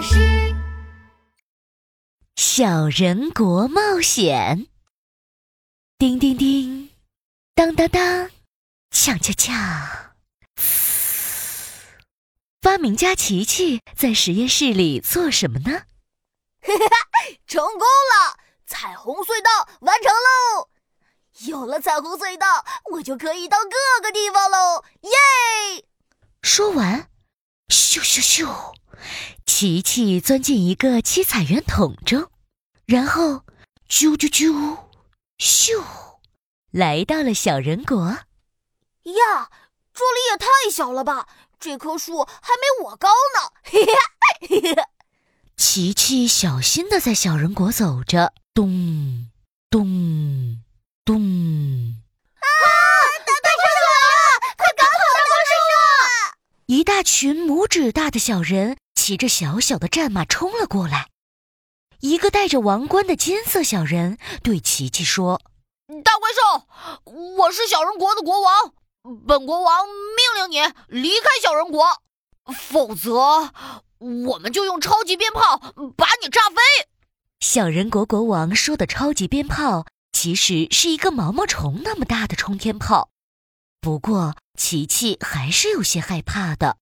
巴士。小人国冒险，叮叮叮，当当当，锵锵锵。发明家琪琪在实验室里做什么呢？成功了！彩虹隧道完成喽！有了彩虹隧道，我就可以到各个地方喽！耶！说完，咻咻咻，琪琪钻进一个七彩圆筒中，然后啾啾啾，咻，来到了小人国。呀，这里也太小了吧！这棵树还没我高呢。嘿嘿嘿嘿。琪琪小心的在小人国走着，咚咚咚。啊！大怪兽来了！快赶跑大怪兽！一大群拇指大的小人骑着小小的战马冲了过来。一个戴着王冠的金色小人对琪琪说：“大怪兽，我是小人国的国王。”本国王命令你离开小人国，否则我们就用超级鞭炮把你炸飞。小人国国王说的超级鞭炮其实是一个毛毛虫那么大的冲天炮。不过琪琪还是有些害怕的，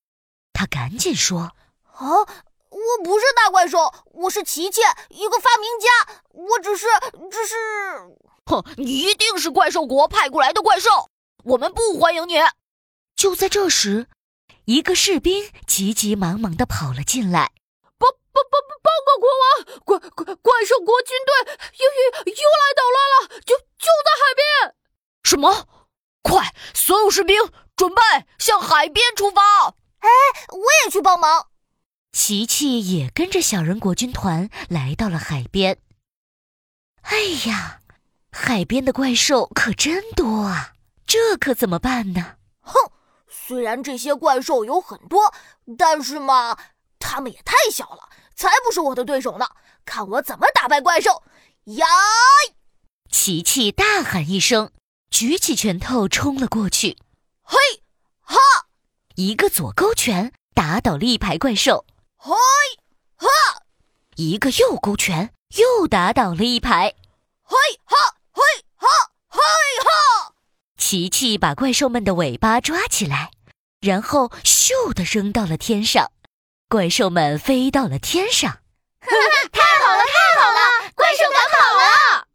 他赶紧说：“啊，我不是大怪兽，我是琪琪，一个发明家。我只是，只是……哼，你一定是怪兽国派过来的怪兽。”我们不欢迎你！就在这时，一个士兵急急忙忙的跑了进来。报报报报告国王，怪怪怪兽国军队又又又来捣乱了，就就在海边。什么？士兵准备向海边出发！哎，我也去帮忙。琪琪也跟着小人国军团来到了海边。哎呀，海边的怪兽可真多啊！这可怎么办呢？哼，虽然这些怪兽有很多，但是嘛，他们也太小了，才不是我的对手呢！看我怎么打败怪兽！呀！琪琪大喊一声，举起拳头冲了过去。嘿，哈！一个左勾拳打倒了一排怪兽。嘿，哈！一个右勾拳又打倒了一排。嘿，哈！嘿，哈！嘿，哈！琪琪把怪兽们的尾巴抓起来，然后咻的扔到了天上，怪兽们飞到了天上。太好了，太好了！怪兽赶跑了。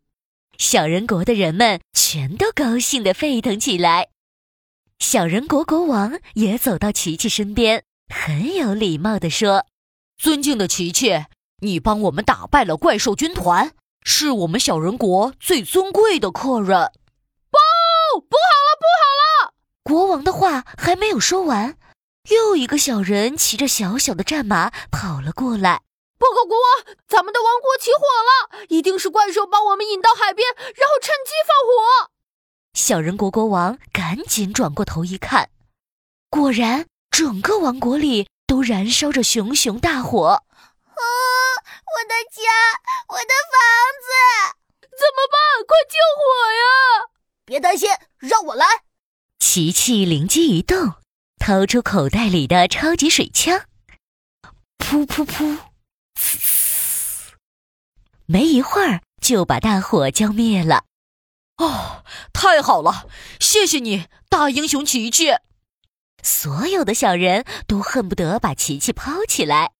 小人国的人们全都高兴的沸腾起来。小人国国王也走到琪琪身边，很有礼貌地说：“尊敬的琪琪，你帮我们打败了怪兽军团，是我们小人国最尊贵的客人。”不不好了，不好了！国王的话还没有说完，又一个小人骑着小小的战马跑了过来。报告国王，咱们的王国起火了，一定是怪兽把我们引到海边，然后趁机。小人国国王赶紧转过头一看，果然整个王国里都燃烧着熊熊大火。啊，我的家，我的房子，怎么办？快救火呀！别担心，让我来。琪琪灵机一动，掏出口袋里的超级水枪，噗噗噗，呲呲，没一会儿就把大火浇灭了。哦，太好了！谢谢你，大英雄琪琪。所有的小人都恨不得把琪琪抛起来，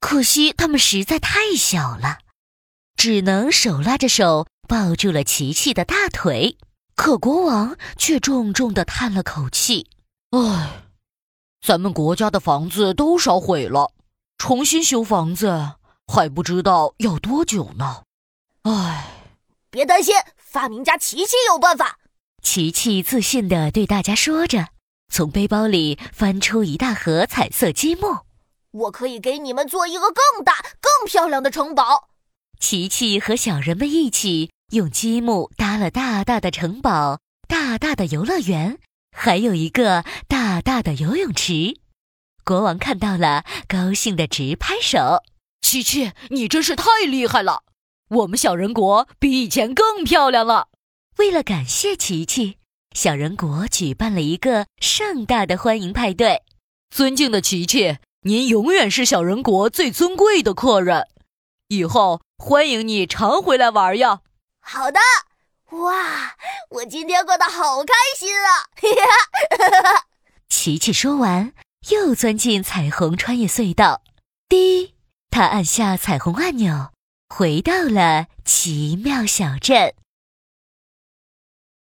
可惜他们实在太小了，只能手拉着手抱住了琪琪的大腿。可国王却重重的叹了口气：“唉，咱们国家的房子都烧毁了，重新修房子还不知道要多久呢。”唉，别担心，发明家琪琪有办法。琪琪自信的对大家说着，从背包里翻出一大盒彩色积木：“我可以给你们做一个更大、更漂亮的城堡。”琪琪和小人们一起。用积木搭了大大的城堡、大大的游乐园，还有一个大大的游泳池。国王看到了，高兴的直拍手：“琪琪，你真是太厉害了！我们小人国比以前更漂亮了。”为了感谢琪琪，小人国举办了一个盛大的欢迎派对。尊敬的琪琪，您永远是小人国最尊贵的客人，以后欢迎你常回来玩呀。好的，哇，我今天过得好开心啊！琪琪说完，又钻进彩虹穿越隧道。滴，他按下彩虹按钮，回到了奇妙小镇。